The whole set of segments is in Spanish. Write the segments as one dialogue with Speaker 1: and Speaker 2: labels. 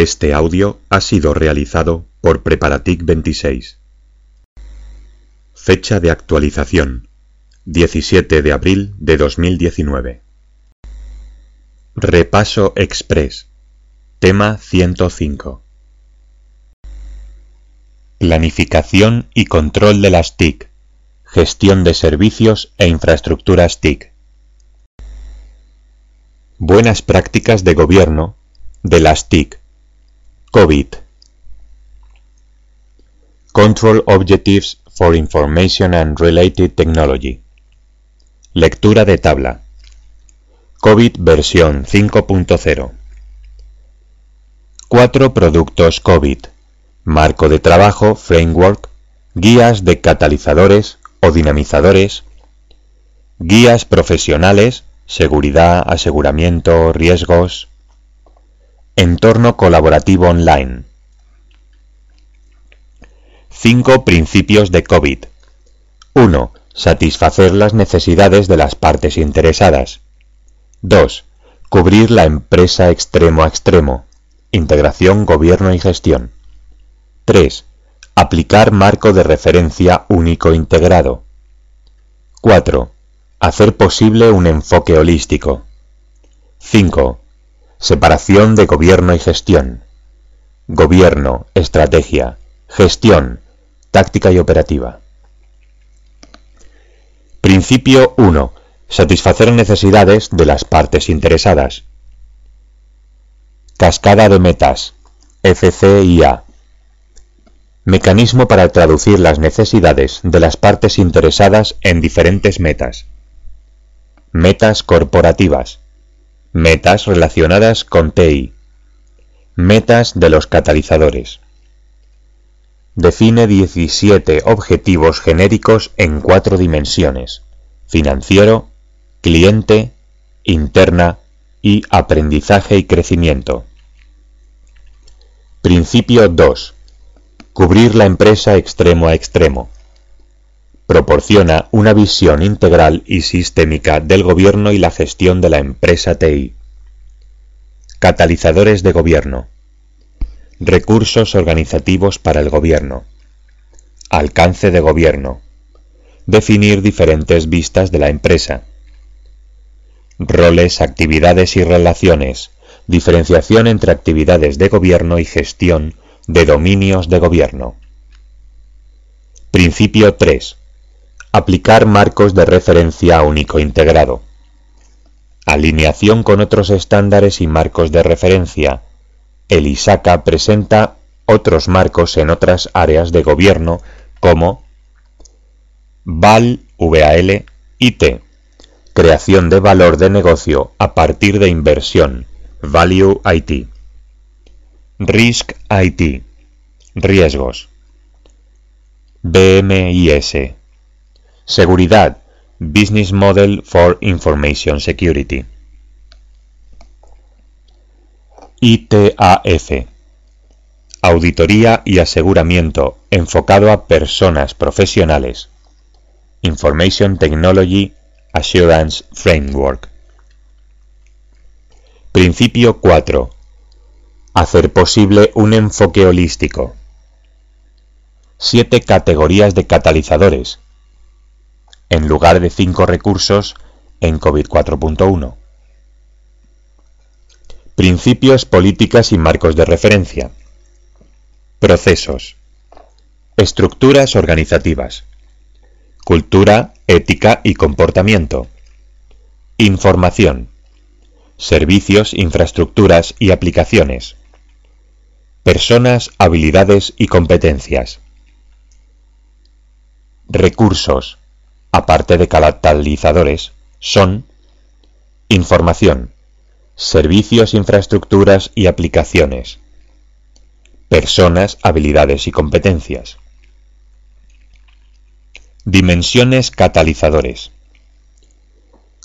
Speaker 1: Este audio ha sido realizado por Preparatic 26. Fecha de actualización 17 de abril de 2019. Repaso Express. Tema 105. Planificación y control de las TIC. Gestión de servicios e infraestructuras TIC. Buenas prácticas de gobierno de las TIC. COVID. Control Objectives for Information and Related Technology. Lectura de tabla. COVID versión 5.0. Cuatro productos COVID. Marco de trabajo, framework, guías de catalizadores o dinamizadores, guías profesionales, seguridad, aseguramiento, riesgos, entorno colaborativo online. 5 principios de COVID. 1. Satisfacer las necesidades de las partes interesadas. 2. Cubrir la empresa extremo a extremo. Integración, gobierno y gestión. 3. Aplicar marco de referencia único integrado. 4. Hacer posible un enfoque holístico. 5. Separación de gobierno y gestión. Gobierno, estrategia, gestión, táctica y operativa. Principio 1. Satisfacer necesidades de las partes interesadas. Cascada de metas. FCIA. Mecanismo para traducir las necesidades de las partes interesadas en diferentes metas. Metas corporativas. Metas relacionadas con TI. Metas de los catalizadores. Define 17 objetivos genéricos en cuatro dimensiones. Financiero, cliente, interna y aprendizaje y crecimiento. Principio 2. Cubrir la empresa extremo a extremo. Proporciona una visión integral y sistémica del gobierno y la gestión de la empresa TI. Catalizadores de gobierno. Recursos organizativos para el gobierno. Alcance de gobierno. Definir diferentes vistas de la empresa. Roles, actividades y relaciones. Diferenciación entre actividades de gobierno y gestión de dominios de gobierno. Principio 3. Aplicar marcos de referencia único integrado. Alineación con otros estándares y marcos de referencia. El ISACA presenta otros marcos en otras áreas de gobierno como VAL, VAL, IT. Creación de valor de negocio a partir de inversión. Value IT. Risk IT. Riesgos. BMIS. Seguridad. Business Model for Information Security. ITAF. Auditoría y aseguramiento enfocado a personas profesionales. Information Technology Assurance Framework. Principio 4. Hacer posible un enfoque holístico. Siete categorías de catalizadores, en lugar de cinco recursos en COVID 4.1. Principios, políticas y marcos de referencia. Procesos. Estructuras organizativas. Cultura, ética y comportamiento. Información. Servicios, infraestructuras y aplicaciones. Personas, habilidades y competencias. Recursos, aparte de catalizadores, son información, servicios, infraestructuras y aplicaciones. Personas, habilidades y competencias. Dimensiones catalizadores.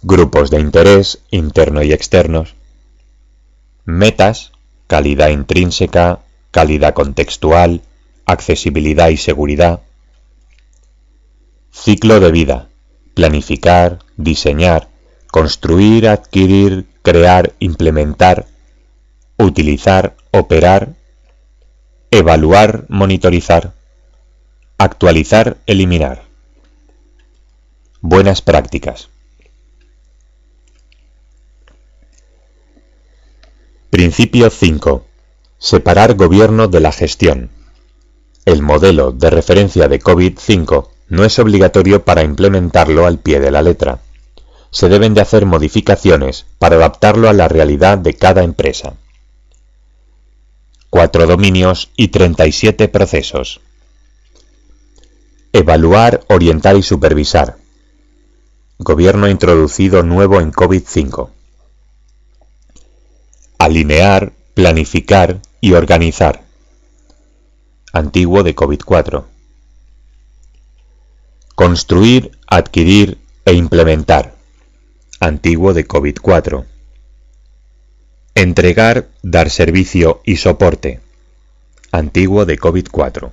Speaker 1: Grupos de interés interno y externos. Metas, calidad intrínseca, calidad contextual, accesibilidad y seguridad. Ciclo de vida. Planificar, diseñar, construir, adquirir, crear, implementar utilizar, operar, evaluar, monitorizar, actualizar, eliminar. Buenas prácticas. Principio 5. Separar gobierno de la gestión. El modelo de referencia de COVID-5 no es obligatorio para implementarlo al pie de la letra. Se deben de hacer modificaciones para adaptarlo a la realidad de cada empresa. Cuatro dominios y 37 procesos. Evaluar, orientar y supervisar. Gobierno introducido nuevo en COVID-5. Alinear, planificar y organizar. Antiguo de COVID-4. Construir, adquirir e implementar. Antiguo de COVID-4. Entregar, dar servicio y soporte. Antiguo de COVID-4.